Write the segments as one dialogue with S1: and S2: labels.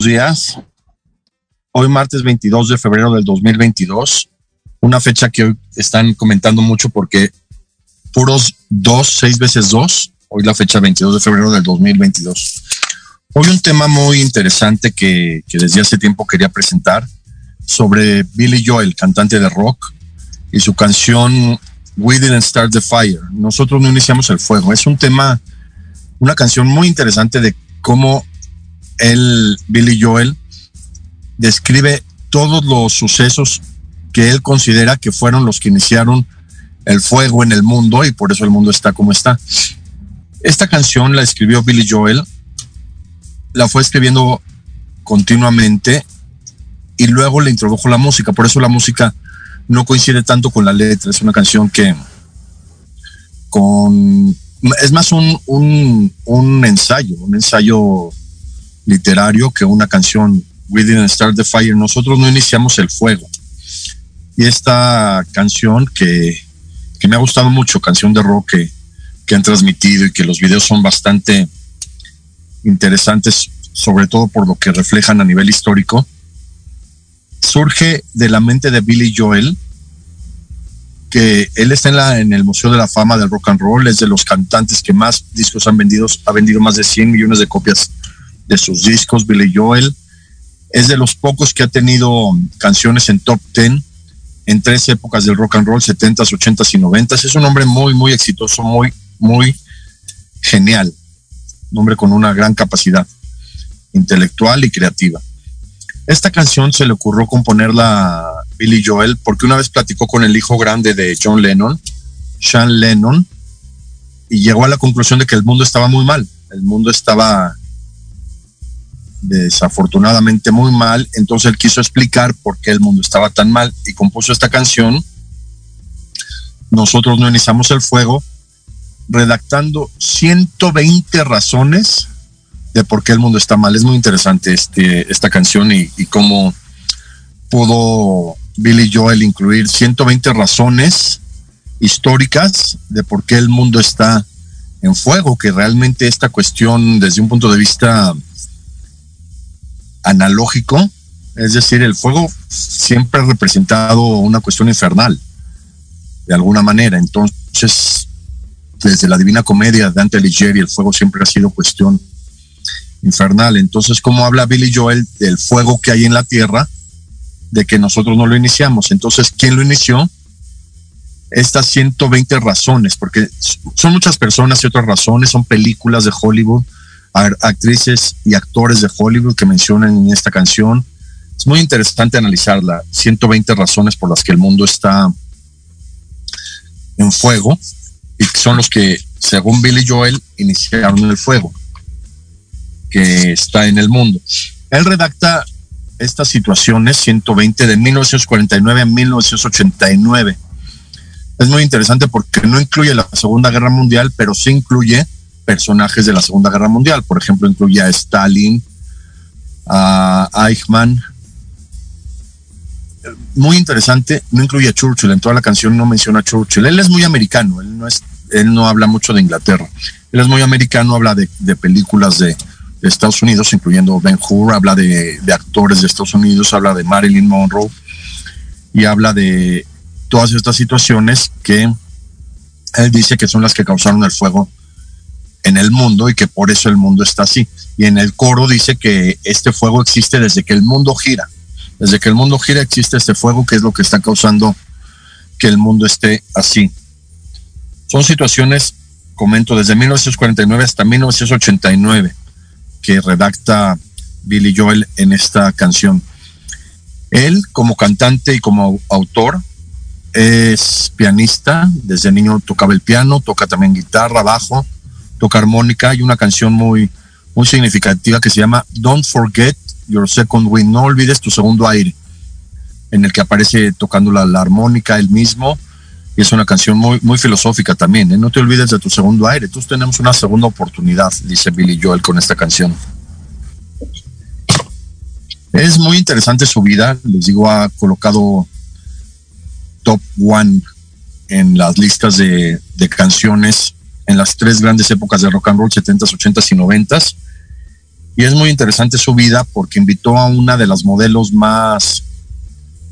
S1: Días. Hoy martes 22 de febrero del 2022, una fecha que hoy están comentando mucho porque puros dos, seis veces dos, hoy la fecha 22 de febrero del 2022. Hoy un tema muy interesante que, que desde hace tiempo quería presentar sobre Billy Joel, cantante de rock, y su canción We Didn't Start the Fire. Nosotros no iniciamos el fuego. Es un tema, una canción muy interesante de cómo él, Billy Joel, describe todos los sucesos que él considera que fueron los que iniciaron el fuego en el mundo y por eso el mundo está como está. Esta canción la escribió Billy Joel, la fue escribiendo continuamente y luego le introdujo la música, por eso la música no coincide tanto con la letra, es una canción que con es más un, un, un ensayo, un ensayo literario que una canción We Didn't Start the Fire. Nosotros no iniciamos el fuego. Y esta canción que, que me ha gustado mucho, canción de rock que, que han transmitido y que los videos son bastante interesantes, sobre todo por lo que reflejan a nivel histórico, surge de la mente de Billy Joel, que él está en, la, en el Museo de la Fama del Rock and Roll, es de los cantantes que más discos han vendido, ha vendido más de 100 millones de copias de sus discos, Billy Joel. Es de los pocos que ha tenido canciones en top 10 en tres épocas del rock and roll, 70s, 80s y 90s. Es un hombre muy, muy exitoso, muy, muy genial. Un hombre con una gran capacidad intelectual y creativa. Esta canción se le ocurrió componerla a Billy Joel porque una vez platicó con el hijo grande de John Lennon, Sean Lennon, y llegó a la conclusión de que el mundo estaba muy mal. El mundo estaba desafortunadamente muy mal, entonces él quiso explicar por qué el mundo estaba tan mal y compuso esta canción. Nosotros no iniciamos el fuego, redactando 120 razones de por qué el mundo está mal. Es muy interesante este, esta canción y, y cómo pudo Billy Joel incluir 120 razones históricas de por qué el mundo está en fuego, que realmente esta cuestión desde un punto de vista analógico, es decir, el fuego siempre ha representado una cuestión infernal, de alguna manera. Entonces, desde la Divina Comedia de Dante Alighieri, el fuego siempre ha sido cuestión infernal. Entonces, ¿cómo habla Billy Joel del fuego que hay en la tierra? De que nosotros no lo iniciamos. Entonces, ¿quién lo inició? Estas 120 razones, porque son muchas personas y otras razones, son películas de Hollywood, actrices y actores de Hollywood que mencionan en esta canción. Es muy interesante analizarla. 120 razones por las que el mundo está en fuego y son los que, según Billy Joel, iniciaron el fuego que está en el mundo. Él redacta estas situaciones 120 de 1949 a 1989. Es muy interesante porque no incluye la Segunda Guerra Mundial, pero sí incluye personajes de la Segunda Guerra Mundial. Por ejemplo, incluye a Stalin, a Eichmann. Muy interesante, no incluye a Churchill, en toda la canción no menciona a Churchill. Él es muy americano, él no, es, él no habla mucho de Inglaterra. Él es muy americano, habla de, películas de, de, Estados Unidos, incluyendo Ben Hur, habla de, de actores de Estados Unidos, habla de Marilyn Monroe y habla de todas estas situaciones que él dice que son las que causaron el fuego en el mundo y que por eso el mundo está así. Y en el coro dice que este fuego existe desde que el mundo gira. Desde que el mundo gira existe este fuego que es lo que está causando que el mundo esté así. Son situaciones, comento, desde 1949 hasta 1989 que redacta Billy Joel en esta canción. Él, como cantante y como autor, es pianista. Desde niño tocaba el piano, toca también guitarra, bajo, toca armónica. Hay una canción muy, muy significativa que se llama Don't Forget Your Second Wind. No olvides tu segundo aire, en el que aparece tocando la, armónica él mismo. Y es una canción muy, muy filosófica también. ¿eh? No te olvides de tu segundo aire. Tú tenemos una segunda oportunidad, dice Billy Joel con esta canción. Es muy interesante su vida. Les digo, ha colocado top one en las listas de, de canciones en las tres grandes épocas de rock and roll, 70s, 80s y 90s. Y es muy interesante su vida porque invitó a una de las modelos más,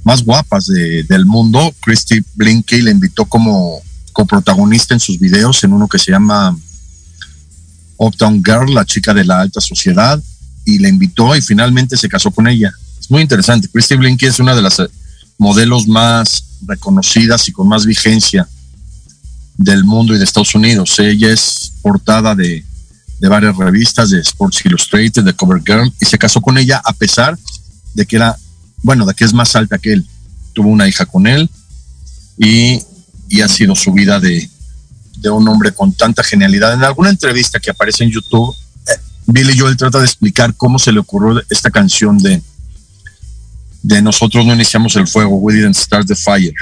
S1: más guapas del mundo, Christy Blinky, le invitó como coprotagonista en sus videos en uno que se llama Uptown Girl, la chica de la alta sociedad, y le invitó y finalmente se casó con ella. Es muy interesante. Christy Blinky es una de las modelos más reconocidas y con más vigencia del mundo y de Estados Unidos. Ella es portada de, varias revistas, de Sports Illustrated, de Cover Girl, y se casó con ella a pesar de que era, bueno, de que es más alta que él. Tuvo una hija con él y, ha sido su vida de, de, un hombre con tanta genialidad. En alguna entrevista que aparece en YouTube, eh, Billy Joel trata de explicar cómo se le ocurrió esta canción de, de Nosotros no iniciamos el fuego, We didn't start the fire,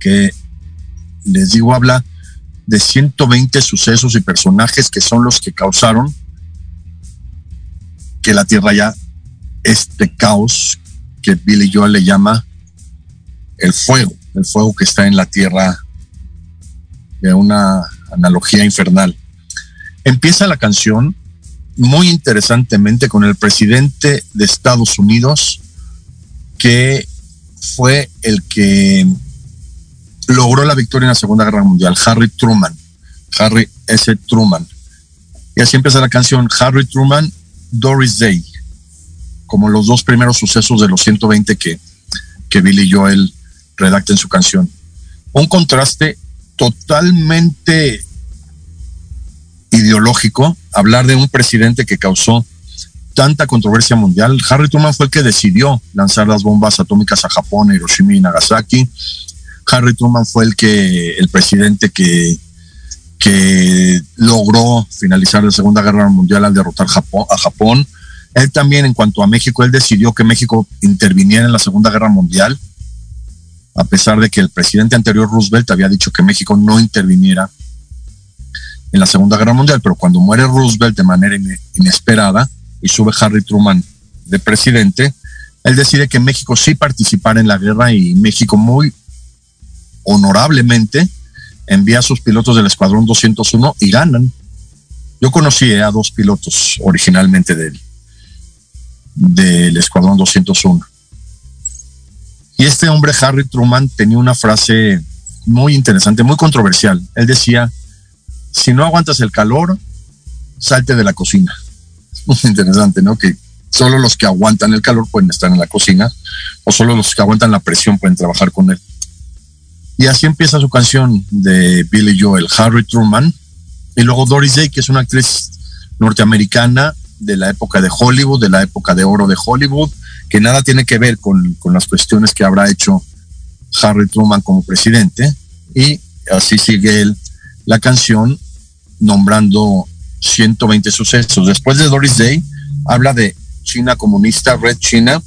S1: que les digo, habla de 120 sucesos y personajes que son los que causaron que la Tierra ya este caos que Billy Joel le llama el fuego, el fuego que está en la Tierra de una analogía infernal. Empieza la canción muy interesantemente con el presidente de Estados Unidos que fue el que logró la victoria en la Segunda Guerra Mundial, Harry Truman, Harry S. Truman. Y así empieza la canción Harry Truman, Doris Day, como los dos primeros sucesos de los 120 que, que Billy Joel redacta en su canción. Un contraste totalmente ideológico, hablar de un presidente que causó tanta controversia mundial. Harry Truman fue el que decidió lanzar las bombas atómicas a Japón, Hiroshima y Nagasaki. Harry Truman fue el que, el presidente que, que logró finalizar la Segunda Guerra Mundial al derrotar a Japón. Él también, en cuanto a México, él decidió que México interviniera en la Segunda Guerra Mundial, a pesar de que el presidente anterior, Roosevelt, había dicho que México no interviniera en la Segunda Guerra Mundial, pero cuando muere Roosevelt de manera inesperada y sube Harry Truman de presidente, él decide que México sí participara en la guerra y México muy honorablemente envía a sus pilotos del Escuadrón 201 y ganan. Yo conocí a dos pilotos originalmente del, del Escuadrón 201. Y este hombre, Harry Truman, tenía una frase muy interesante, muy controversial. Él decía, si no aguantas el calor, salte de la cocina. Es muy interesante, ¿no? Que solo los que aguantan el calor pueden estar en la cocina o solo los que aguantan la presión pueden trabajar con él. Y así empieza su canción de Billy Joel, Harry Truman. Y luego Doris Day, que es una actriz norteamericana de la época de Hollywood, de la época de oro de Hollywood, que nada tiene que ver con, con las cuestiones que habrá hecho Harry Truman como presidente. Y así sigue él la canción nombrando 120 sucesos. Después de Doris Day, habla de China comunista, Red China,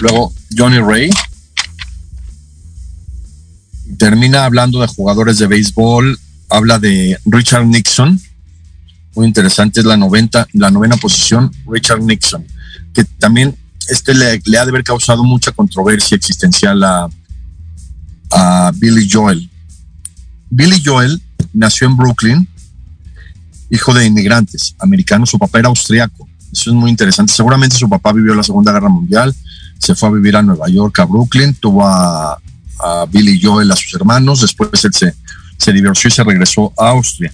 S1: luego Johnny Ray, termina hablando de jugadores de béisbol, habla de Richard Nixon, muy interesante, es la, 90, la novena posición, Richard Nixon, que también este le, ha de haber causado mucha controversia existencial a, a Billy Joel. Billy Joel nació en Brooklyn, hijo de inmigrantes americanos, su papá era austriaco, eso es muy interesante, seguramente su papá vivió la Segunda Guerra Mundial, se fue a vivir a Nueva York, a Brooklyn, tuvo a, a Billy Joel, a sus hermanos, después él se, se divorció y se regresó a Austria.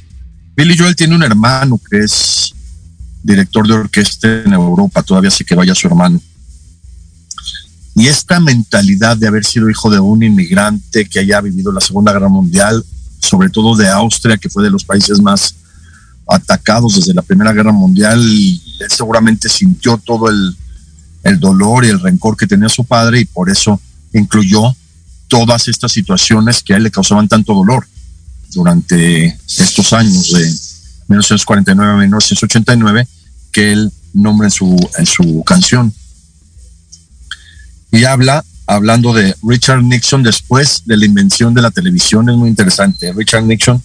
S1: Billy Joel tiene un hermano que es director de orquesta en Europa, todavía sí que vaya su hermano. Y esta mentalidad de haber sido hijo de un inmigrante que haya vivido la Segunda Guerra Mundial, sobre todo de Austria, que fue de los países más atacados desde la Primera Guerra Mundial, él seguramente sintió todo el, el dolor y el rencor que tenía su padre y por eso incluyó todas estas situaciones que a él le causaban tanto dolor durante estos años de 1949 a 1989 que él nombra en su, en su canción. Y habla, hablando de Richard Nixon después de la invención de la televisión, es muy interesante. Richard Nixon,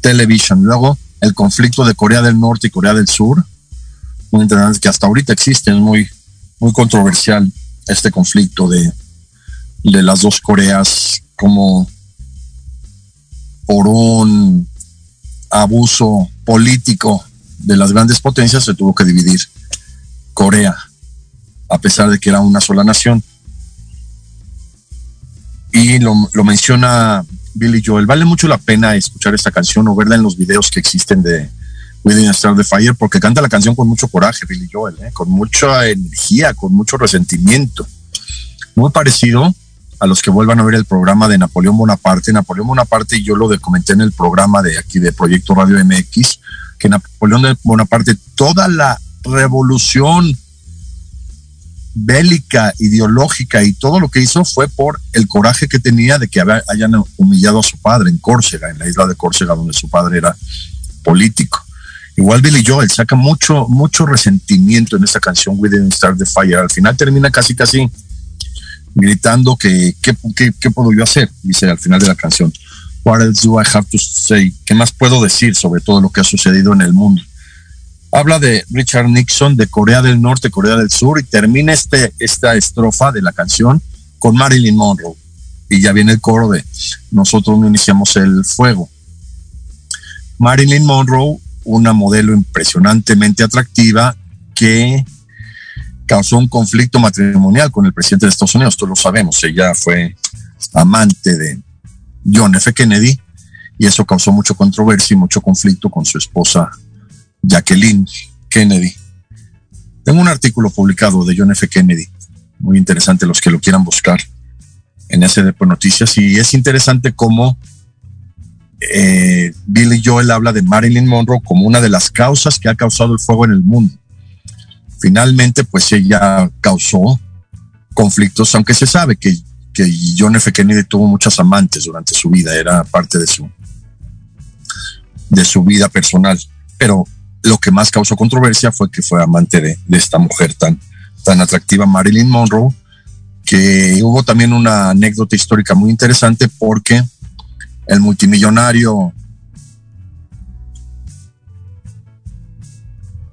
S1: Television. Luego, el conflicto de Corea del Norte y Corea del Sur, muy interesante, que hasta ahorita existe, es muy, muy controversial este conflicto de, de las dos Coreas, como por un abuso político de las grandes potencias se tuvo que dividir Corea, a pesar de que era una sola nación. Y lo, menciona Billy Joel. Vale mucho la pena escuchar esta canción o verla en los videos que existen de Within a Star the Fire, porque canta la canción con mucho coraje, Billy Joel, ¿eh? con mucha energía, con mucho resentimiento. Muy parecido a los que vuelvan a ver el programa de Napoleón Bonaparte. Napoleón Bonaparte, yo lo comenté en el programa de aquí de Proyecto Radio MX, que Napoleón Bonaparte, toda la revolución bélica, ideológica y todo lo que hizo fue por el coraje que tenía de que hayan humillado a su padre en Córcega, en la isla de Córcega, donde su padre era político. Igual Billy Joel saca mucho, mucho resentimiento en esta canción We Didn't Start the Fire. Al final termina casi, casi gritando que ¿qué, puedo yo hacer? Dice al final de la canción. What else do I have to say? ¿Qué más puedo decir sobre todo lo que ha sucedido en el mundo? Habla de Richard Nixon, de Corea del Norte, Corea del Sur, y termina este, esta estrofa de la canción con Marilyn Monroe. Y ya viene el coro de Nosotros no iniciamos el fuego. Marilyn Monroe, una modelo impresionantemente atractiva que causó un conflicto matrimonial con el presidente de Estados Unidos, todos lo sabemos, ella fue amante de John F. Kennedy y eso causó mucho controversia y mucho conflicto con su esposa Jacqueline Kennedy. Tengo un artículo publicado de John F. Kennedy, muy interesante los que lo quieran buscar en de Noticias y es interesante cómo eh, Billy Joel habla de Marilyn Monroe como una de las causas que ha causado el fuego en el mundo finalmente pues ella causó conflictos, aunque se sabe que, que John F. Kennedy tuvo muchas amantes durante su vida, era parte de su, de su vida personal, pero lo que más causó controversia fue que fue amante de, de esta mujer tan, tan atractiva, Marilyn Monroe, que hubo también una anécdota histórica muy interesante porque el multimillonario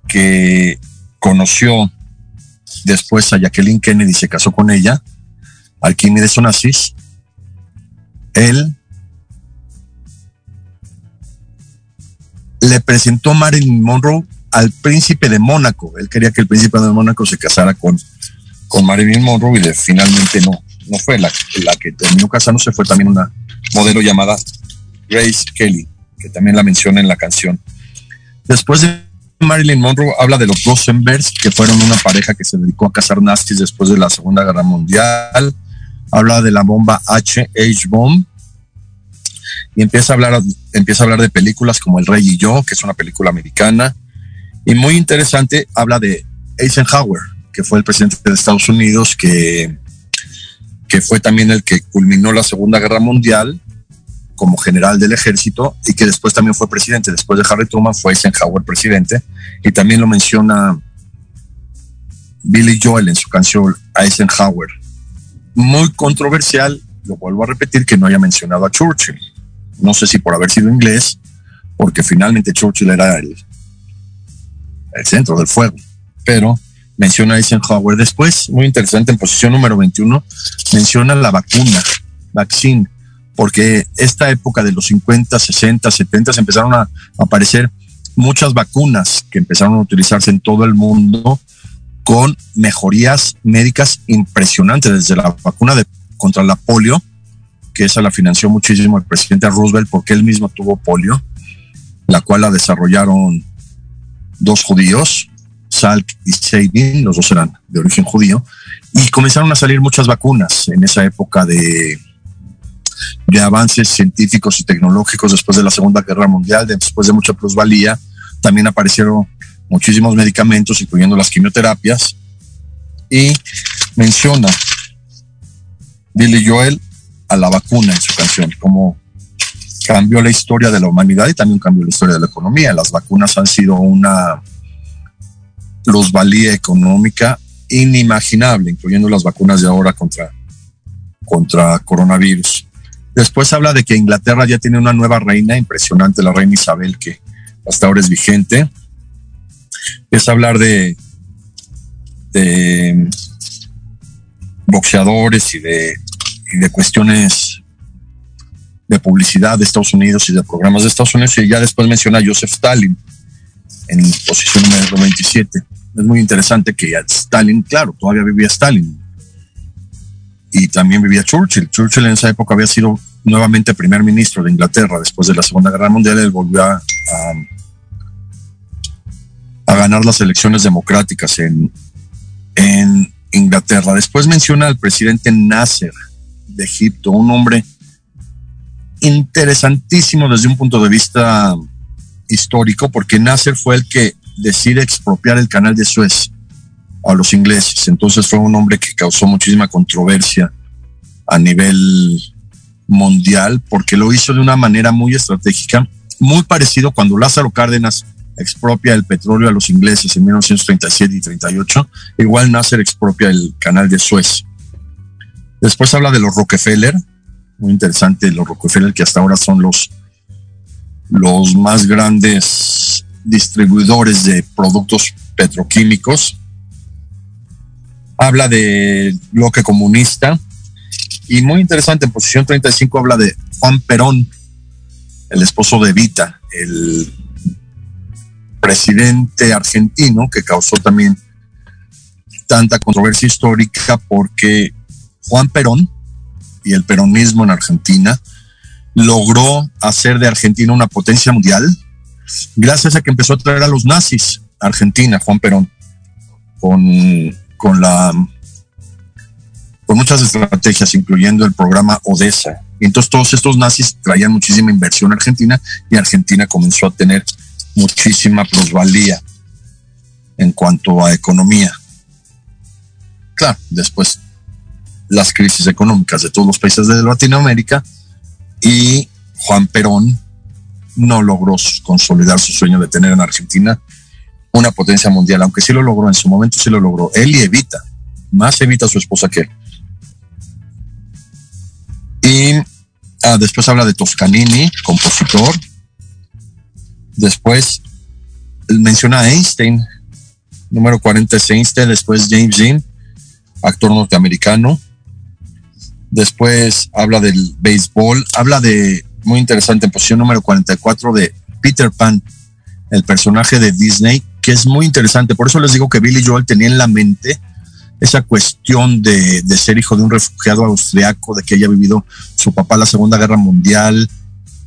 S1: que conoció después a Jacqueline Kennedy, se casó con ella, Alquímedes Onassis, él le presentó a Marilyn Monroe al príncipe de Mónaco. Él quería que el príncipe de Mónaco se casara con, con Marilyn Monroe y finalmente no, no fue. La, la que terminó casándose fue también una modelo llamada Grace Kelly, que también la menciona en la canción. Después de Marilyn Monroe habla de los Rosenbergs, que fueron una pareja que se dedicó a cazar nazis después de la Segunda Guerra Mundial. Habla de la bomba H, H-Bomb. Y empieza a, hablar, empieza a hablar de películas como El Rey y Yo, que es una película americana. Y muy interesante, habla de Eisenhower, que fue el presidente de Estados Unidos, que, que fue también el que culminó la Segunda Guerra Mundial como general del ejército y que después también fue presidente. Después de Harry Truman fue Eisenhower presidente y también lo menciona Billy Joel en su canción Eisenhower. Muy controversial, lo vuelvo a repetir, que no haya mencionado a Churchill. No sé si por haber sido inglés, porque finalmente Churchill era el, el centro del fuego, pero menciona Eisenhower. Después, muy interesante, en posición número 21, menciona la vacuna, vaccine, porque esta época de los 50, 60, 70 empezaron a aparecer muchas vacunas que empezaron a utilizarse en todo el mundo con mejorías médicas impresionantes, desde la vacuna contra la polio, que esa la financió muchísimo el presidente Roosevelt porque él mismo tuvo polio, la cual la desarrollaron dos judíos, Salk y Sabin, los dos eran de origen judío, y comenzaron a salir muchas vacunas en esa época de de avances científicos y tecnológicos después de la Segunda Guerra Mundial, después de mucha plusvalía, también aparecieron muchísimos medicamentos, incluyendo las quimioterapias, Y menciona Billy Joel a la vacuna en su canción, como cambió la historia de la humanidad y también cambió la historia de la economía. Las vacunas han sido una plusvalía económica inimaginable, incluyendo las vacunas de ahora contra, contra coronavirus. Después habla de que Inglaterra ya tiene una nueva reina impresionante, la reina Isabel, que hasta ahora es vigente. Es hablar de, boxeadores y de, y de cuestiones de publicidad de Estados Unidos y de programas de Estados Unidos. Y ya después menciona a Joseph Stalin en posición número 27. Es muy interesante que Stalin, claro, todavía vivía Stalin. Y también vivía Churchill. Churchill en esa época había sido nuevamente primer ministro de Inglaterra después de la Segunda Guerra Mundial. Él volvió a, ganar las elecciones democráticas en, en Inglaterra. Después menciona al presidente Nasser de Egipto, un hombre interesantísimo desde un punto de vista histórico, porque Nasser fue el que decide expropiar el canal de Suez a los ingleses. Entonces fue un hombre que causó muchísima controversia a nivel mundial, porque lo hizo de una manera muy estratégica, muy parecido cuando Lázaro Cárdenas expropia el petróleo a los ingleses en 1937 y 38, igual Nasser expropia el canal de Suez. Después habla de los Rockefeller, muy interesante, los Rockefeller que hasta ahora son los, los más grandes distribuidores de productos petroquímicos. Habla del bloque comunista. Y muy interesante, en posición 35 habla de Juan Perón, el esposo de Vita, el presidente argentino que causó también tanta controversia histórica porque Juan Perón y el peronismo en Argentina logró hacer de Argentina una potencia mundial gracias a que empezó a traer a los nazis a Argentina, Juan Perón, con, con la con muchas estrategias, incluyendo el programa Odessa. Entonces todos estos nazis traían muchísima inversión a Argentina y Argentina comenzó a tener muchísima plusvalía en cuanto a economía. Claro, después las crisis económicas de todos los países de Latinoamérica y Juan Perón no logró consolidar su sueño de tener en Argentina una potencia mundial, aunque sí lo logró en su momento, sí lo logró. Él y Evita, más Evita su esposa que él. Y ah, después habla de Toscanini, compositor. Después menciona a Einstein, número 40 es Einstein, después James Dean, actor norteamericano. Después habla del béisbol, habla de, muy interesante, posición número 44 de Peter Pan, el personaje de Disney, que es muy interesante. Por eso les digo que Billy Joel tenía en la mente esa cuestión de, ser hijo de un refugiado austriaco, de que haya vivido su papá la Segunda Guerra Mundial.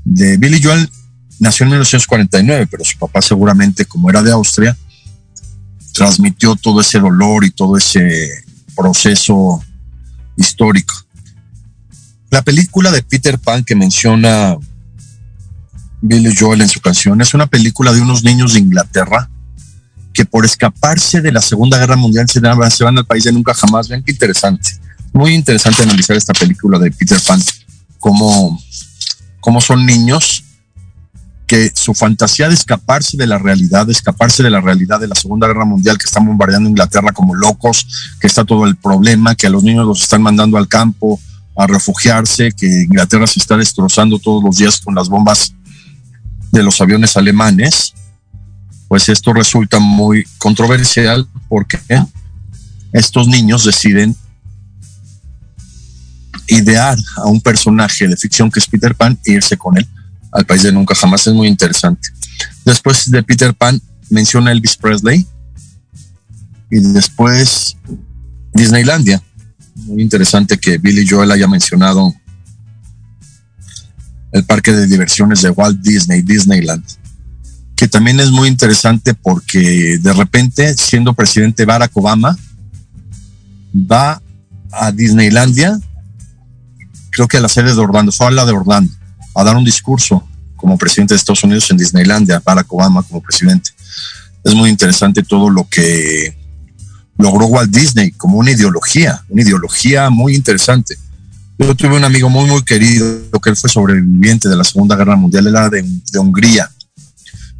S1: De Billy Joel nació en 1949, pero su papá seguramente, como era de Austria, transmitió todo ese dolor y todo ese proceso histórico. La película de Peter Pan que menciona Billy Joel en su canción es una película de unos niños de Inglaterra que por escaparse de la Segunda Guerra Mundial se van, al país de nunca jamás. Ven qué interesante. Muy interesante analizar esta película de Peter Pan, como, como son niños que su fantasía de escaparse de la realidad, de escaparse de la realidad de la Segunda Guerra Mundial, que están bombardeando Inglaterra como locos, que está todo el problema, que a los niños los están mandando al campo a refugiarse, que Inglaterra se está destrozando todos los días con las bombas de los aviones alemanes pues esto resulta muy controversial porque estos niños deciden idear a un personaje de ficción que es Peter Pan e irse con él al país de nunca jamás. Es muy interesante. Después de Peter Pan menciona Elvis Presley y después Disneylandia. Muy interesante que Billy Joel haya mencionado el parque de diversiones de Walt Disney, Disneyland que también es muy interesante porque de repente, siendo presidente Barack Obama, va a Disneylandia, creo que a la sede de Orlando, fue a la de Orlando, a dar un discurso como presidente de Estados Unidos en Disneylandia, Barack Obama como presidente. Es muy interesante todo lo que logró Walt Disney como una ideología, una ideología muy interesante. Yo tuve un amigo muy, muy querido, que él fue sobreviviente de la Segunda Guerra Mundial, era de, de Hungría,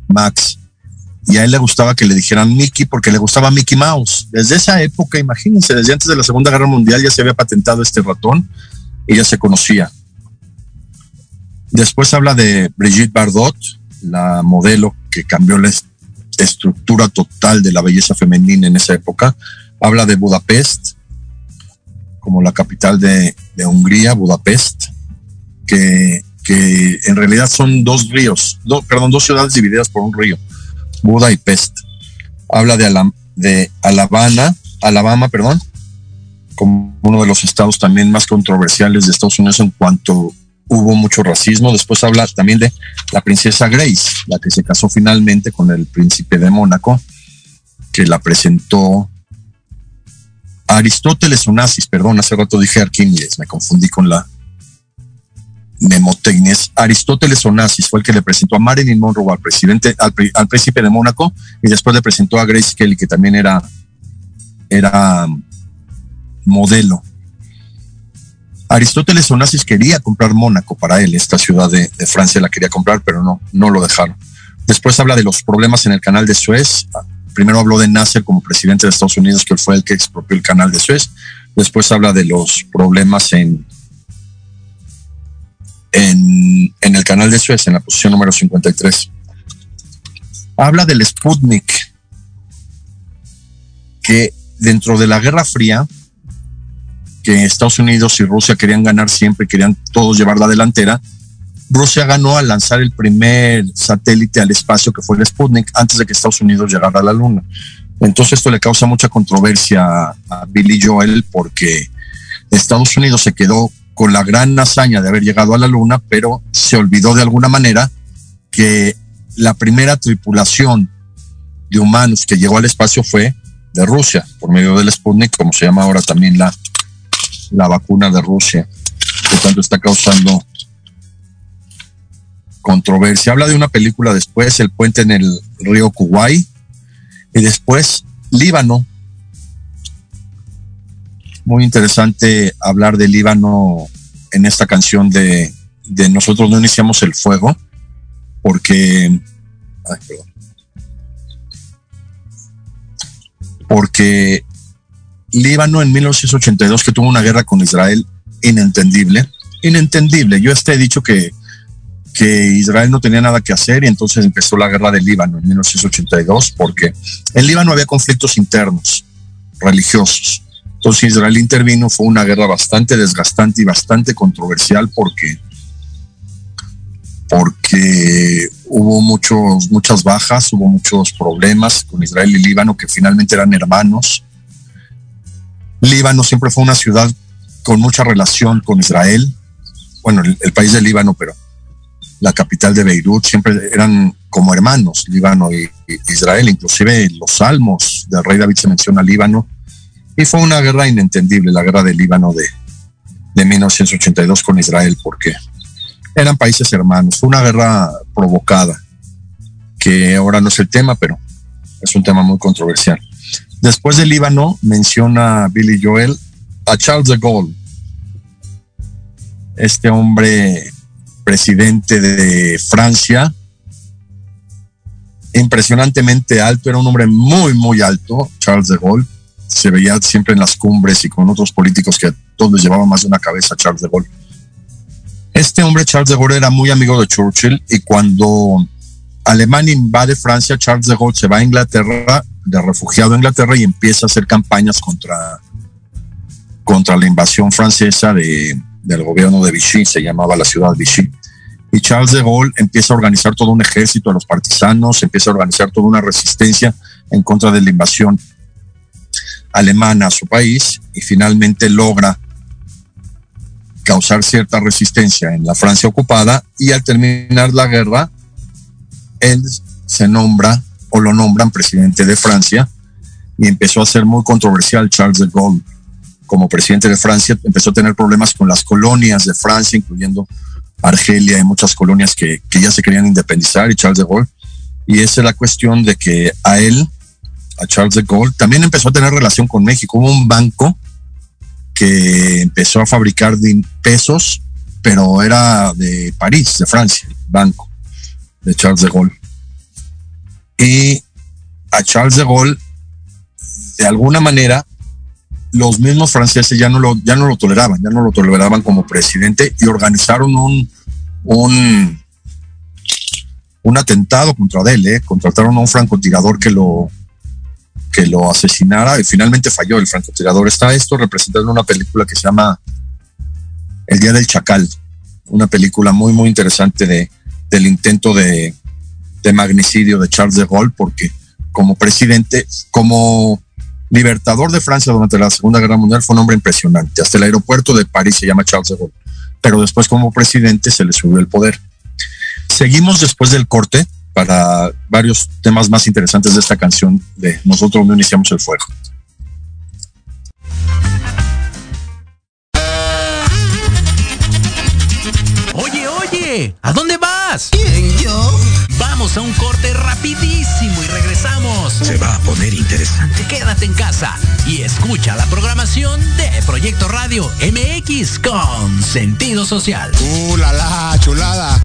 S1: Max, y a él le gustaba que le dijeran Mickey porque le gustaba Mickey Mouse. Desde esa época, imagínense, desde antes de la Segunda Guerra Mundial ya se había patentado este ratón y ya se conocía. Después habla de Brigitte Bardot, la modelo que cambió la estructura total de la belleza femenina en esa época. Habla de Budapest, como la capital de, Hungría, Budapest, que, en realidad son dos ríos, perdón, dos ciudades divididas por un río, Buda y Pest. Habla de, de Alabama, Alabama, perdón, como uno de los estados también más controversiales de Estados Unidos en cuanto hubo mucho racismo. Después habla también de la princesa Grace, la que se casó finalmente con el príncipe de Mónaco, que la presentó Aristóteles Onassis, perdón, hace rato dije Arquímedes, me confundí con la memotecnia. Aristóteles Onassis fue el que le presentó a Marilyn Monroe al presidente, al, príncipe de Mónaco, y después le presentó a Grace Kelly, que también era, era modelo. Aristóteles Onassis quería comprar Mónaco para él, esta ciudad de, de, Francia la quería comprar, pero no, no lo dejaron. Después habla de los problemas en el canal de Suez, primero habló de Nasser como presidente de Estados Unidos, que fue el que expropió el canal de Suez. Después habla de los problemas en, en, el canal de Suez, en la posición número 53. Habla del Sputnik, que dentro de la Guerra Fría, que Estados Unidos y Rusia querían ganar siempre, querían todos llevar la delantera, Rusia ganó al lanzar el primer satélite al espacio que fue el Sputnik antes de que Estados Unidos llegara a la Luna. Entonces esto le causa mucha controversia a Billy Joel porque Estados Unidos se quedó con la gran hazaña de haber llegado a la Luna, pero se olvidó de alguna manera que la primera tripulación de humanos que llegó al espacio fue de Rusia, por medio del Sputnik, como se llama ahora también la, la vacuna de Rusia. Por tanto, está causando controversia. Habla de una película después, El puente en el río Kuwait, y después Líbano. Muy interesante hablar de Líbano en esta canción de, de Nosotros no iniciamos el fuego, porque... Porque Líbano en 1982, que tuvo una guerra con Israel inentendible, inentendible. Yo este he dicho que que Israel no tenía nada que hacer y entonces empezó la guerra del Líbano en 1982 porque en Líbano había conflictos internos religiosos. Entonces Israel intervino, fue una guerra bastante desgastante y bastante controversial porque porque hubo muchos, muchas bajas, hubo muchos problemas con Israel y Líbano que finalmente eran hermanos. Líbano siempre fue una ciudad con mucha relación con Israel, bueno, el país de Líbano, pero la capital de Beirut, siempre eran como hermanos, Líbano y, Israel, inclusive los salmos del rey David se menciona Líbano, y fue una guerra inentendible, la guerra del Líbano de, de 1982 con Israel, porque eran países hermanos, fue una guerra provocada, que ahora no es el tema, pero es un tema muy controversial. Después del Líbano menciona Billy Joel a Charles de Gaulle, este hombre presidente de Francia, impresionantemente alto, era un hombre muy, muy alto, Charles de Gaulle, se veía siempre en las cumbres y con otros políticos que todos llevaban más de una cabeza Charles de Gaulle. Este hombre, Charles de Gaulle, era muy amigo de Churchill y cuando Alemania invade Francia, Charles de Gaulle se va a Inglaterra, de refugiado a Inglaterra y empieza a hacer campañas contra, contra la invasión francesa de, del gobierno de Vichy, se llamaba la ciudad Vichy. Y Charles de Gaulle empieza a organizar todo un ejército a los partisanos, empieza a organizar toda una resistencia en contra de la invasión alemana a su país y finalmente logra causar cierta resistencia en la Francia ocupada y al terminar la guerra, él se nombra o lo nombran presidente de Francia y empezó a ser muy controversial Charles de Gaulle como presidente de Francia, empezó a tener problemas con las colonias de Francia, incluyendo Argelia y muchas colonias que, ya se querían independizar y Charles de Gaulle. Y esa es la cuestión de que a él a Charles de Gaulle. También empezó a tener relación con México. Hubo un banco que empezó a fabricar pesos, pero era de París, de Francia, banco de Charles de Gaulle. Y a Charles de Gaulle, de alguna manera, los mismos franceses ya no lo, ya no lo toleraban, ya no lo toleraban como presidente y organizaron un, un, un atentado contra él, ¿eh? contrataron a un francotirador que lo, que lo asesinara y finalmente falló el francotirador. Está esto representado en una película que se llama El Día del Chacal, una película muy, muy interesante de, del intento de, de magnicidio de Charles de Gaulle, porque como presidente, como libertador de Francia durante la Segunda Guerra Mundial fue un hombre impresionante. Hasta el aeropuerto de París se llama Charles de Gaulle. Pero después como presidente se le subió el poder. Seguimos después del corte para varios temas más interesantes de esta canción de Nosotros no iniciamos el fuego.
S2: Oye, oye, ¿a dónde vas?
S3: ¿Quién, yo?
S2: Vamos a un corte rapidísimo y regresamos.
S3: Se va a poner interesante.
S2: Quédate en casa y escucha la programación de Proyecto Radio MX con sentido social.
S4: ¡Uh, la, la chulada!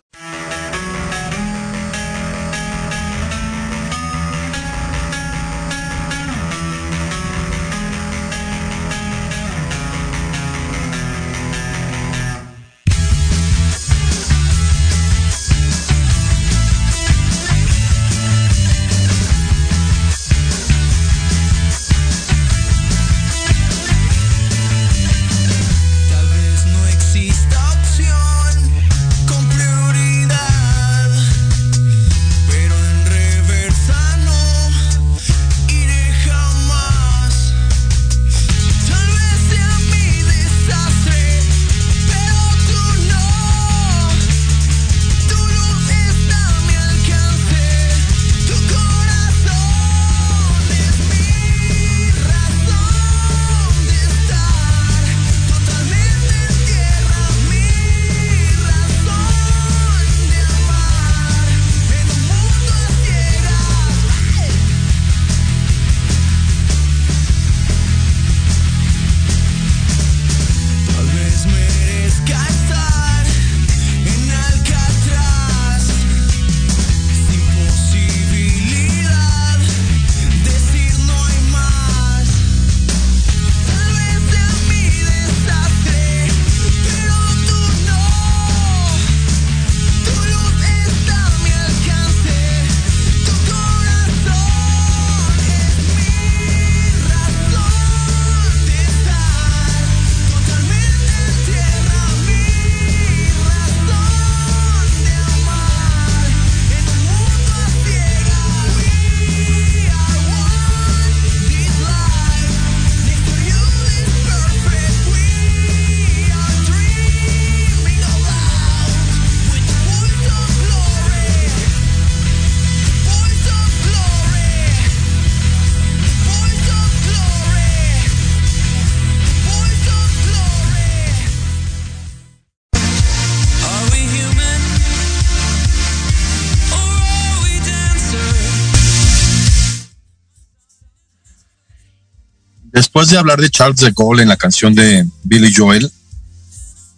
S1: Después de hablar de Charles de Gaulle en la canción de Billy Joel,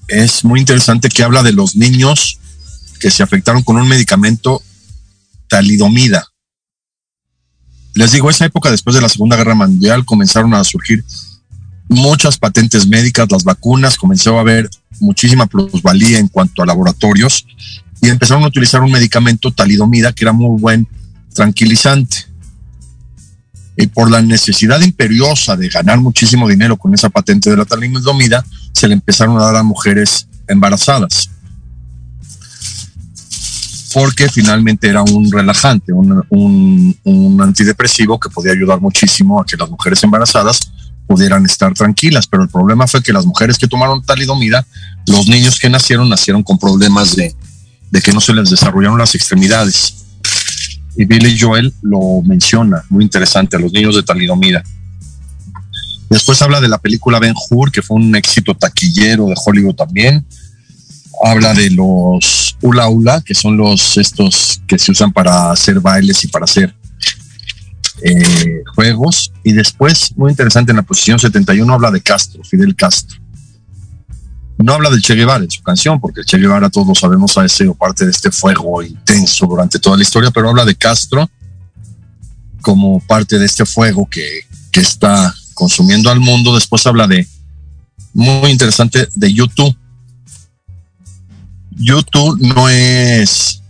S1: es muy interesante que habla de los niños que se afectaron con un medicamento talidomida. Les digo, esa época después de la Segunda Guerra Mundial comenzaron a surgir muchas patentes médicas, las vacunas, comenzó a haber muchísima plusvalía en cuanto a laboratorios y empezaron a utilizar un medicamento talidomida que era muy buen tranquilizante y por la necesidad imperiosa de ganar muchísimo dinero con esa patente de la talidomida, se le empezaron a dar a mujeres embarazadas. Porque finalmente era un relajante, un, un antidepresivo que podía ayudar muchísimo a que las mujeres embarazadas pudieran estar tranquilas. Pero el problema fue que las mujeres que tomaron talidomida, los niños que nacieron, nacieron con problemas de que no se les desarrollaron las extremidades y Billy Joel lo menciona, muy interesante, a los niños de talidomida. Después habla de la película Ben Hur, que fue un éxito taquillero de Hollywood también. Habla de los hula que son los estos que se usan para hacer bailes y para hacer eh, juegos. Y después, muy interesante, en la posición 71 habla de Castro, Fidel Castro. No habla del Che Guevara en su canción, porque Che Guevara todos sabemos ha sido parte de este fuego intenso durante toda la historia, pero habla de Castro como parte de este fuego que, que está consumiendo al mundo. Después habla de, muy interesante, de YouTube. YouTube no es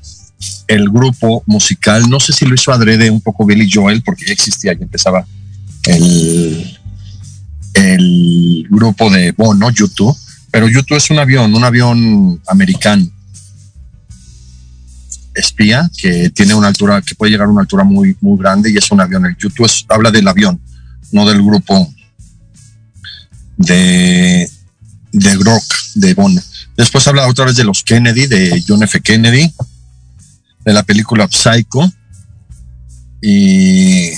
S1: el grupo musical, no sé si lo hizo adrede un poco Billy Joel, porque ya existía, ya empezaba el, el grupo de Bono, YouTube, pero YouTube es un avión, un avión americano espía que tiene una altura, que puede llegar a una altura muy, muy grande y es un avión. El YouTube habla del avión, no del grupo de, de rock de Bono. Después habla otra vez de los Kennedy, de John F. Kennedy, de la película Psycho. Y,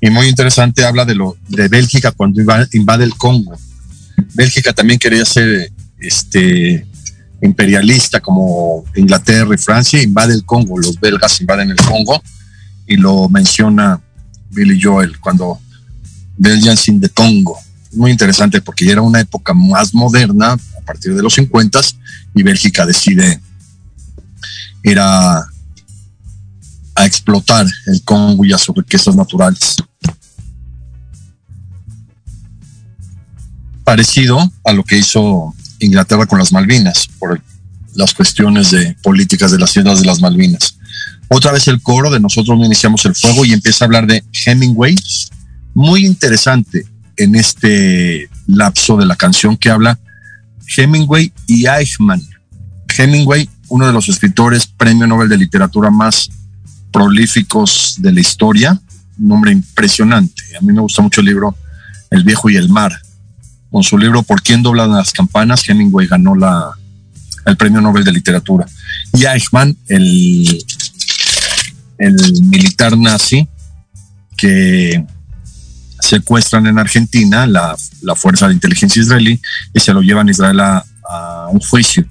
S1: y muy interesante habla de lo de Bélgica cuando invade el Congo. Bélgica también quería ser este imperialista como Inglaterra y Francia, invade el Congo, los belgas invaden el Congo y lo menciona Billy Joel cuando Belgians in the Congo. Muy interesante porque era una época más moderna a partir de los 50 y Bélgica decide ir a, a explotar el Congo y a sus riquezas naturales. Parecido a lo que hizo Inglaterra con las Malvinas, por las cuestiones de políticas de las islas de las Malvinas. Otra vez el coro de nosotros iniciamos el fuego y empieza a hablar de Hemingway, muy interesante en este lapso de la canción que habla Hemingway y Eichmann. Hemingway, uno de los escritores premio Nobel de literatura más prolíficos de la historia, un hombre impresionante. A mí me gusta mucho el libro El viejo y el mar, con su libro Por quién doblan las campanas, Hemingway ganó la, el premio Nobel de Literatura. Y Eichmann, el, el militar nazi que secuestran en Argentina la, la, fuerza de inteligencia israelí y se lo llevan a Israel a, a, un juicio.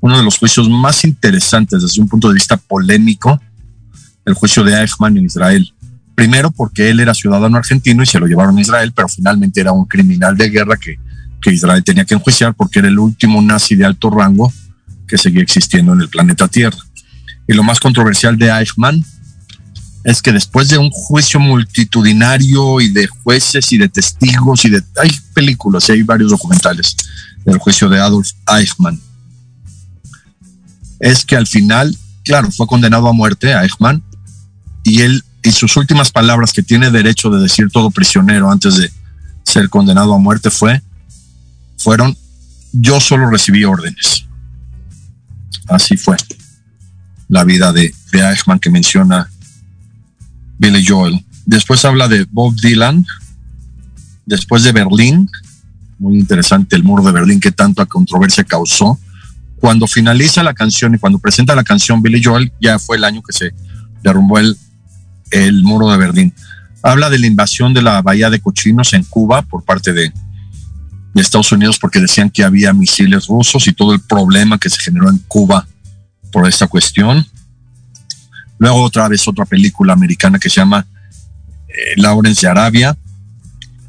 S1: Uno de los juicios más interesantes desde un punto de vista polémico, el juicio de Eichmann en Israel. Primero porque él era ciudadano argentino y se lo llevaron a Israel, pero finalmente era un criminal de guerra que, que Israel tenía que enjuiciar porque era el último nazi de alto rango que seguía existiendo en el planeta Tierra. Y lo más controversial de Eichmann es que después de un juicio multitudinario y de jueces y de testigos y de... Hay películas y hay varios documentales del juicio de Adolf Eichmann. Es que al final, claro, fue condenado a muerte Eichmann y él y sus últimas palabras que tiene derecho de decir todo prisionero antes de ser condenado a muerte fue, fueron, yo solo recibí órdenes. Así fue la vida de, de Eichmann que menciona Billy Joel. Después habla de Bob Dylan, después de Berlín, muy interesante el muro de Berlín que tanta controversia causó. Cuando finaliza la canción y cuando presenta la canción Billy Joel, ya fue el año que se derrumbó el, el muro de Berlín. Habla de la invasión de la bahía de Cochinos en Cuba por parte de, Estados Unidos porque decían que había misiles rusos y todo el problema que se generó en Cuba por esta cuestión. Luego otra vez otra película americana que se llama eh, Lawrence de Arabia.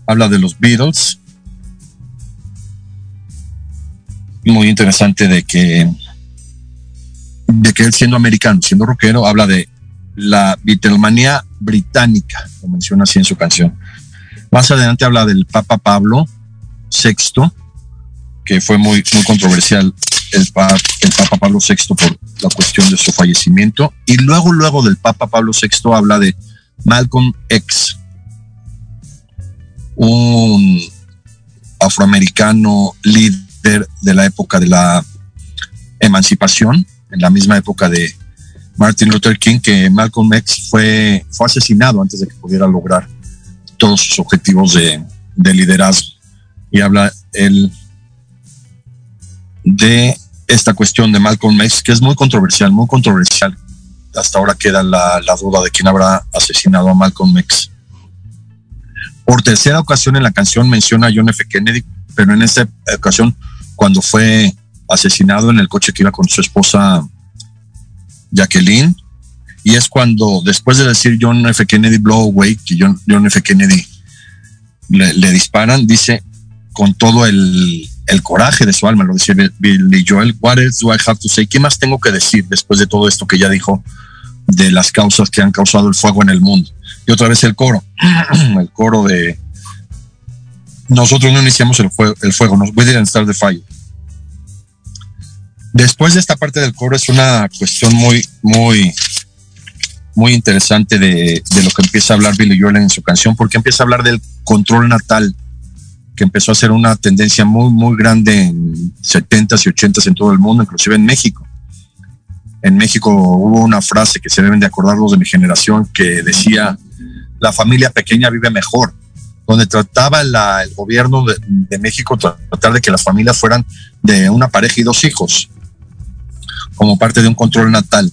S1: Habla de los Beatles. Muy interesante de que de que él siendo americano, siendo rockero, habla de la Beatlemanía británica, lo menciona así en su canción. Más adelante habla del Papa Pablo VI, que fue muy, muy controversial el, el Papa Pablo VI por la cuestión de su fallecimiento. Y luego, luego del Papa Pablo VI habla de Malcolm X, un afroamericano líder de la época de la emancipación, en la misma época de Martin Luther King, que Malcolm X fue, fue asesinado antes de que pudiera lograr todos sus objetivos de, de liderazgo. Y habla él de esta cuestión de Malcolm X, que es muy controversial, muy controversial. Hasta ahora queda la, la duda de quién habrá asesinado a Malcolm X. Por tercera ocasión en la canción menciona a John F. Kennedy, pero en esta ocasión cuando fue asesinado en el coche que iba con su esposa Jacqueline y es cuando, después de decir John F. Kennedy blow away, que John, John F. Kennedy le, disparan, dice con todo el, coraje de su alma, lo dice Billy Joel, what else do I have to say? ¿Qué más tengo que decir después de todo esto que ya dijo de las causas que han causado el fuego en el mundo? Y otra vez el coro, el coro de nosotros no iniciamos el fuego, el fuego we didn't start the fire. Después de esta parte del coro es una cuestión muy, muy, muy interesante de, de, lo que empieza a hablar Billy Joel en su canción, porque empieza a hablar del control natal, que empezó a ser una tendencia muy, muy grande en 70s y 80s en todo el mundo, inclusive en México. En México hubo una frase que se deben de acordar los de mi generación que decía, la familia pequeña vive mejor, donde trataba la, el gobierno de, de México tratar de que las familias fueran de una pareja y dos hijos, como parte de un control natal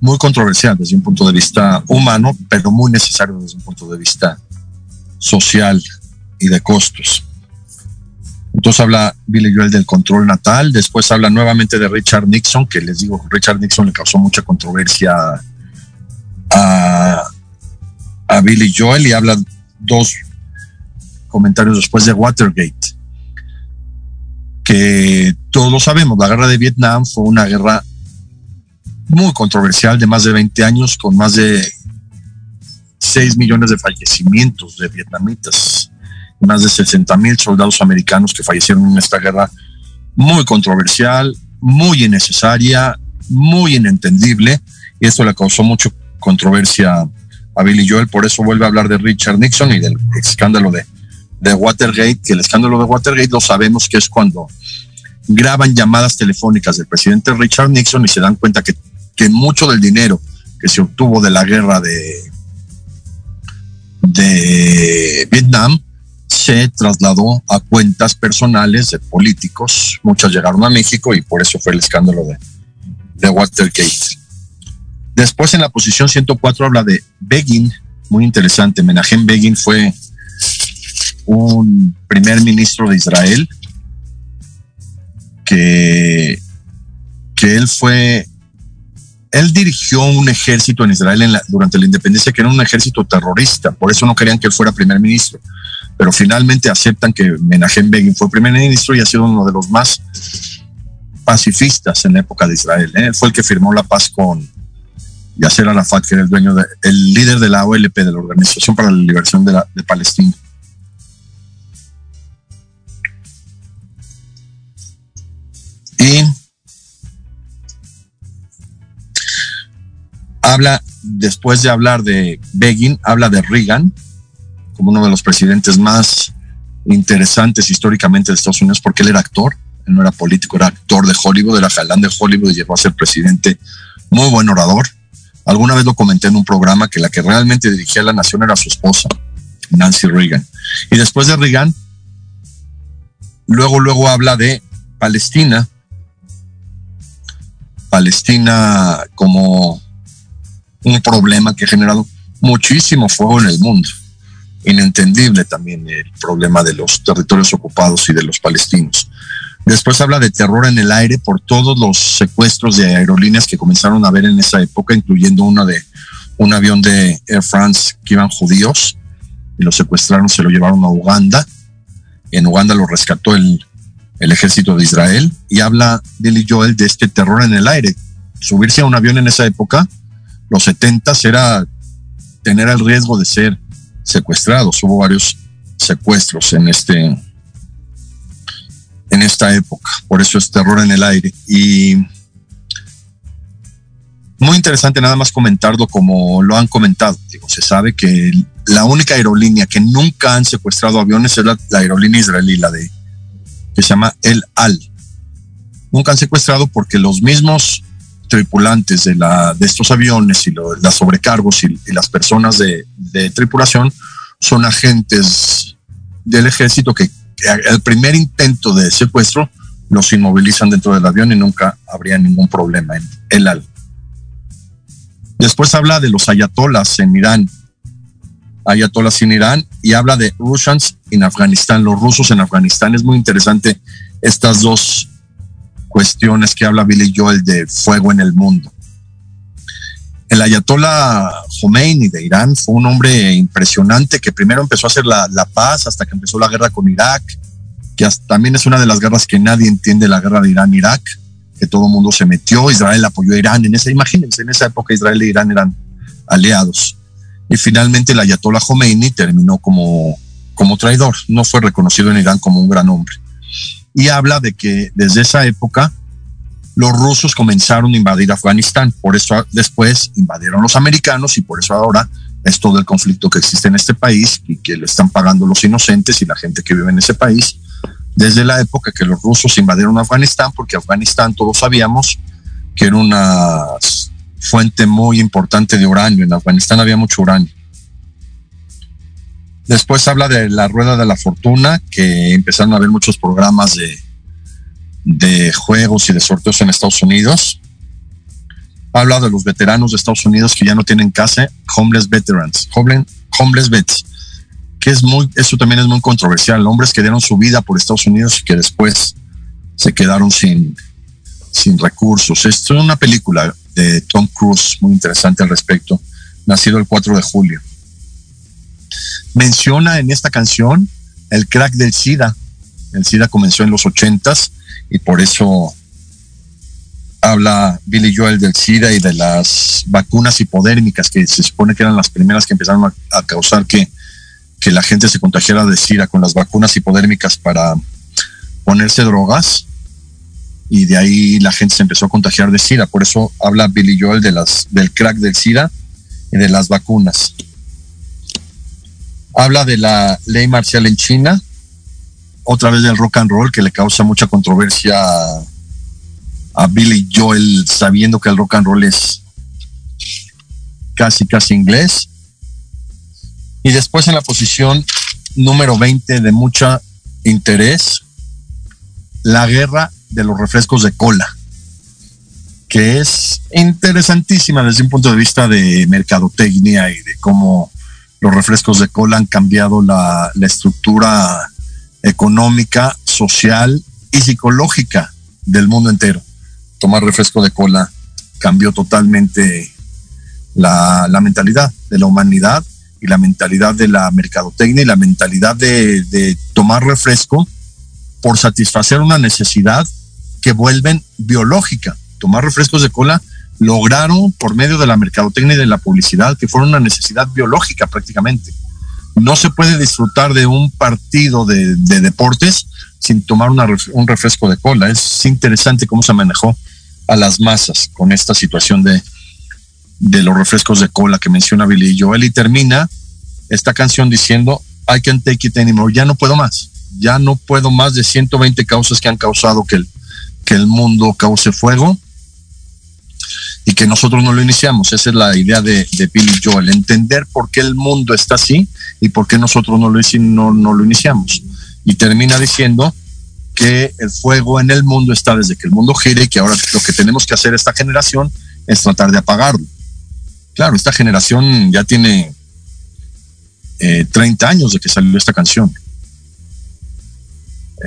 S1: muy controversial desde un punto de vista humano, pero muy necesario desde un punto de vista social y de costos. Entonces habla Billy Joel del control natal, después habla nuevamente de Richard Nixon, que les digo, Richard Nixon le causó mucha controversia a, Billy Joel y habla dos comentarios después de Watergate, que todos sabemos, la guerra de Vietnam fue una guerra muy controversial de más de 20 años, con más de 6 millones de fallecimientos de vietnamitas, más de 60 mil soldados americanos que fallecieron en esta guerra, muy controversial, muy innecesaria, muy inentendible, y esto le causó mucha controversia a Billy Joel, por eso vuelve a hablar de Richard Nixon y del escándalo de, de Watergate, que el escándalo de Watergate lo sabemos que es cuando graban llamadas telefónicas del presidente Richard Nixon y se dan cuenta que que mucho del dinero que se obtuvo de la guerra de, de Vietnam se trasladó a cuentas personales de políticos. Muchas llegaron a México y por eso fue el escándalo de, de Watergate. Después en la posición 104 habla de Begin, muy interesante. Menachem Begin fue un primer ministro de Israel que, que él fue él dirigió un ejército en Israel durante la independencia que era un ejército terrorista, por eso no querían que él fuera primer ministro, pero finalmente aceptan que Menachem Begin fue primer ministro y ha sido uno de los más pacifistas en la época de Israel. ¿eh? Él fue el que firmó la paz con Yasser Arafat, que era el dueño, de, el líder de la OLP, de la Organización para la Liberación de, la, de Palestina. Habla, después de hablar de Begin, habla de Reagan como uno de los presidentes más interesantes históricamente de Estados Unidos porque él era actor, él no era político, era actor de Hollywood, era galán de Hollywood y llegó a ser presidente, muy buen orador. Alguna vez lo comenté en un programa que la que realmente dirigía la nación era su esposa, Nancy Reagan. Y después de Reagan, luego, luego habla de Palestina, Palestina como un problema que ha generado muchísimo fuego en el mundo. Inentendible también el problema de los territorios ocupados y de los palestinos. Después habla de terror en el aire por todos los secuestros de aerolíneas que comenzaron a ver en esa época, incluyendo una de un avión de Air France que iban judíos y lo secuestraron, se lo llevaron a Uganda. En Uganda lo rescató el, el ejército de Israel y habla Billy Joel de este terror en el aire. Subirse a un avión en esa época los 70 era tener el riesgo de ser secuestrados. Hubo varios secuestros en este en esta época. Por eso es terror en el aire. Y muy interesante nada más comentarlo como lo han comentado. Se sabe que la única aerolínea que nunca han secuestrado aviones es la, la aerolínea israelí, la de que se llama El Al. Nunca han secuestrado porque los mismos tripulantes de, la, de estos aviones y lo, las sobrecargos y, las personas de, tripulación son agentes del ejército que, que el primer intento de secuestro los inmovilizan dentro del avión y nunca habría ningún problema en el AL. Después habla de los ayatolas en Irán, ayatolas en Irán y habla de Russians en Afganistán, los rusos en Afganistán. Es muy interesante estas dos cuestiones que habla Billy Joel de fuego en el mundo. el ayatollah Khomeini de Irán fue un hombre impresionante que primero empezó a hacer la, paz hasta que empezó la guerra con Irak, que también es una de las guerras que nadie entiende, la guerra de Irán-Irak, que todo el mundo se metió, Israel apoyó a Irán, en esa, imagínense, en esa época Israel e Irán eran aliados. Y finalmente el ayatollah Khomeini terminó como, como traidor, no fue reconocido en Irán como un gran hombre. Y habla de que desde esa época los rusos comenzaron a invadir Afganistán, por eso después invadieron los americanos y por eso ahora es todo el conflicto que existe en este país y que lo están pagando los inocentes y la gente que vive en ese país desde la época que los rusos invadieron Afganistán, porque Afganistán todos sabíamos que era una fuente muy importante de uranio. En Afganistán había mucho uranio. Después habla de la rueda de la fortuna, que empezaron a haber muchos programas de, de juegos y de sorteos en Estados Unidos. Habla de los veteranos de Estados Unidos que ya no tienen casa, homeless veterans, homeless, vets, que es muy, eso también es muy controversial. Hombres que dieron su vida por Estados Unidos y que después se quedaron sin, sin recursos. Esto es una película de Tom Cruise muy interesante al respecto, nacido el 4 de julio. Menciona en esta canción el crack del SIDA. El SIDA comenzó en los ochentas y por eso habla Billy Joel del SIDA y de las vacunas hipodérmicas que se supone que eran las primeras que empezaron a, causar que, que, la gente se contagiara de SIDA con las vacunas hipodérmicas para ponerse drogas y de ahí la gente se empezó a contagiar de SIDA. Por eso habla Billy Joel de las, del crack del SIDA y de las vacunas. Habla de la ley marcial en China, otra vez del rock and roll que le causa mucha controversia a, Billy Joel sabiendo que el rock and roll es casi casi inglés. Y después en la posición número 20 de mucha interés, la guerra de los refrescos de cola, que es interesantísima desde un punto de vista de mercadotecnia y de cómo los refrescos de cola han cambiado la, estructura económica, social y psicológica del mundo entero. Tomar refresco de cola cambió totalmente la, mentalidad de la humanidad y la mentalidad de la mercadotecnia y la mentalidad de tomar refresco por satisfacer una necesidad que vuelven biológica. Tomar refrescos de cola lograron por medio de la mercadotecnia y de la publicidad que fueron una necesidad biológica prácticamente no se puede disfrutar de un partido de, deportes sin tomar un refresco de cola. Es interesante cómo se manejó a las masas con esta situación de, de los refrescos de cola que menciona Billy Joel y termina esta canción diciendo I can't take it anymore, ya no puedo más, ya no puedo más de 120 causas que han causado que el, que el mundo cause fuego y que nosotros no lo iniciamos. Esa es la idea de, de Billy Joel, entender por qué el mundo está así y por qué nosotros no lo, no, lo iniciamos. Y termina diciendo que el fuego en el mundo está desde que el mundo gire y que ahora lo que tenemos que hacer esta generación es tratar de apagarlo. Claro, esta generación ya tiene 30 eh, años de que salió esta canción.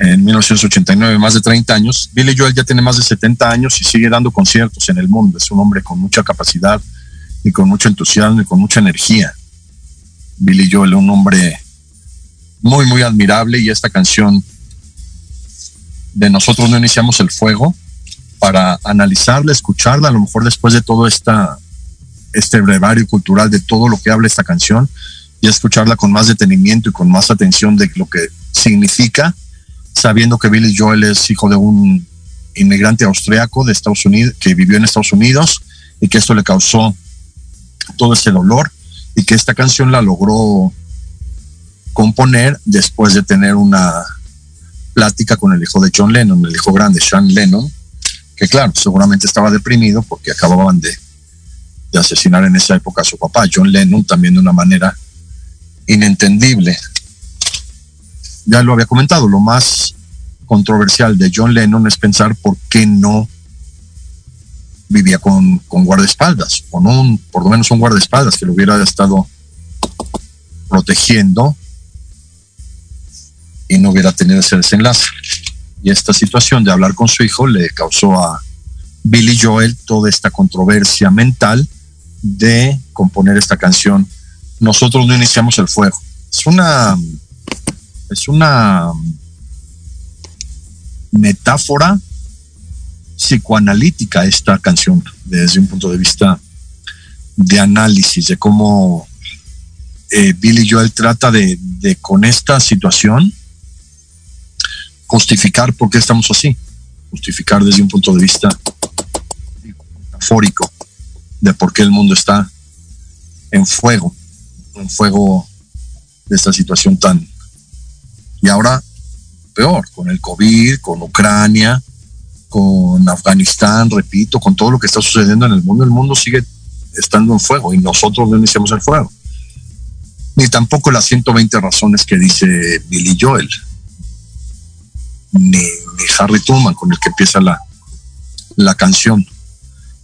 S1: En 1989, más de 30 años. Billy Joel ya tiene más de 70 años y sigue dando conciertos en el mundo. Es un hombre con mucha capacidad y con mucho entusiasmo y con mucha energía. Billy Joel, un hombre muy, muy admirable y esta canción de nosotros no iniciamos el fuego para analizarla, escucharla, a lo mejor después de todo esta, este brevario cultural de todo lo que habla esta canción y escucharla con más detenimiento y con más atención de lo que significa, sabiendo que Billy Joel es hijo de un inmigrante austriaco de Estados Unidos, que vivió en Estados Unidos y que esto le causó todo ese dolor y que esta canción la logró componer después de tener una plática con el hijo de John Lennon, el hijo grande, Sean Lennon, que claro, seguramente estaba deprimido porque acababan de, de asesinar en esa época a su papá, John Lennon, también de una manera inentendible. Ya lo había comentado, lo más controversial de John Lennon es pensar por qué no vivía con, con guardaespaldas, con un, por lo menos un guardaespaldas que lo hubiera estado protegiendo y no hubiera tenido ese desenlace. Y esta situación de hablar con su hijo le causó a Billy Joel toda esta controversia mental de componer esta canción. Nosotros no iniciamos el fuego. Es una es una metáfora psicoanalítica esta canción desde un punto de vista de análisis de cómo eh, Billy Joel trata de, con esta situación justificar por qué estamos así, justificar desde un punto de vista metafórico de por qué el mundo está en fuego, en fuego de esta situación tan... Y ahora, peor, con el COVID, con Ucrania, con Afganistán, repito, con todo lo que está sucediendo en el mundo, el mundo sigue estando en fuego y nosotros no iniciamos el fuego. Ni tampoco las 120 razones que dice Billy Joel, ni, ni Harry Truman con el que empieza la, la canción.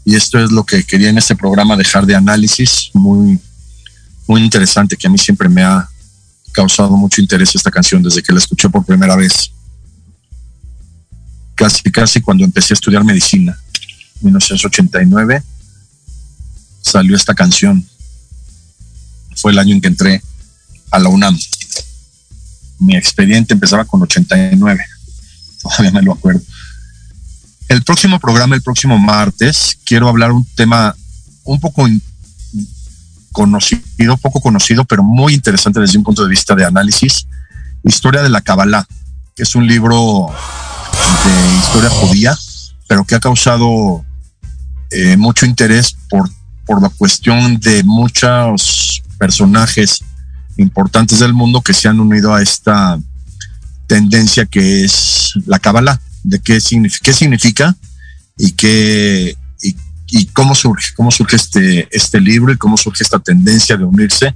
S1: Y esto es lo que quería en este programa dejar de análisis, muy, muy interesante, que a mí siempre me ha causado mucho interés esta canción desde que la escuché por primera vez. Casi, casi cuando empecé a estudiar medicina, 1989, salió esta canción. Fue el año en que entré a la UNAM. Mi expediente empezaba con 89. Todavía me lo acuerdo. El próximo programa, el próximo martes, quiero hablar un tema un poco conocido, poco conocido, pero muy interesante desde un punto de vista de análisis. Historia de la Kabbalah, que es un libro de historia judía, pero que ha causado eh, mucho interés por, por la cuestión de muchos personajes importantes del mundo que se han unido a esta tendencia que es la Kabbalah de qué significa, qué significa y qué y, cómo surge, cómo surge este, este libro y cómo surge esta tendencia de unirse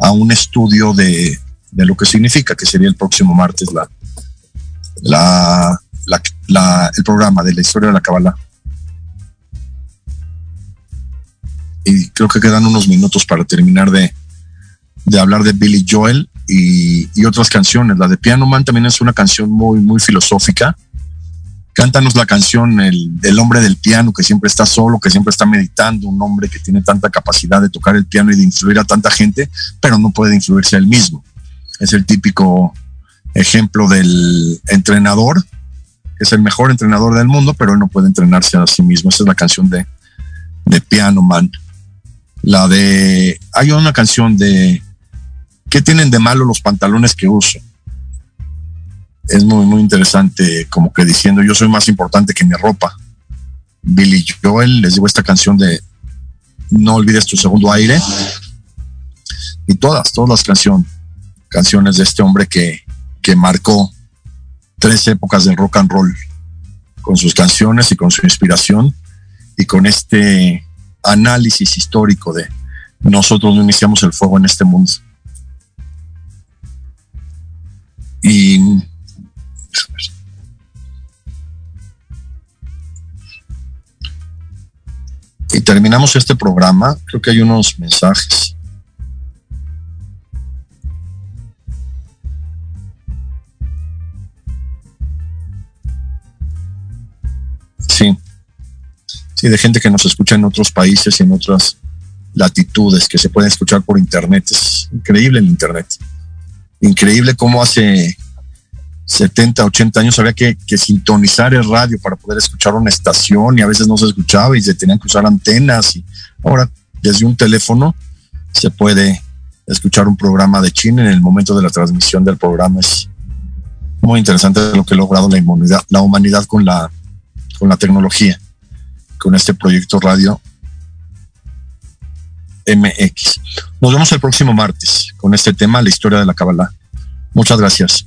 S1: a un estudio de, de lo que significa, que sería el próximo martes la, la el programa de la historia de la Kabbalah. Y creo que quedan unos minutos para terminar de, de hablar de Billy Joel y, y, otras canciones. La de Piano Man también es una canción muy, muy filosófica Cántanos la canción el, el hombre del piano que siempre está solo, que siempre está meditando, un hombre que tiene tanta capacidad de tocar el piano y de influir a tanta gente, pero no puede influirse a él mismo. Es el típico ejemplo del entrenador, que es el mejor entrenador del mundo, pero él no puede entrenarse a sí mismo. Esa es la canción de, de Piano Man. La de. Hay una canción de. ¿Qué tienen de malo los pantalones que uso? Es muy, muy interesante, como que diciendo yo soy más importante que mi ropa. Billy Joel, les digo esta canción de No olvides tu segundo aire. Y todas, todas las canciones, canciones de este hombre que, que marcó tres épocas del rock and roll con sus canciones y con su inspiración y con este análisis histórico de nosotros no iniciamos el fuego en este mundo. Y y terminamos este programa. Creo que hay unos mensajes. Sí. Sí, de gente que nos escucha en otros países y en otras latitudes, que se pueden escuchar por internet. Es increíble el internet. Increíble cómo hace 70, 80 años había que, sintonizar el radio para poder escuchar una estación y a veces no se escuchaba y se tenían que usar antenas y ahora desde un teléfono se puede escuchar un programa de China en el momento de la transmisión del programa es muy interesante lo que ha logrado la humanidad, la humanidad con la con la tecnología con este proyecto radio MX. Nos vemos el próximo martes con este tema, la historia de la Kabbalah. Muchas gracias.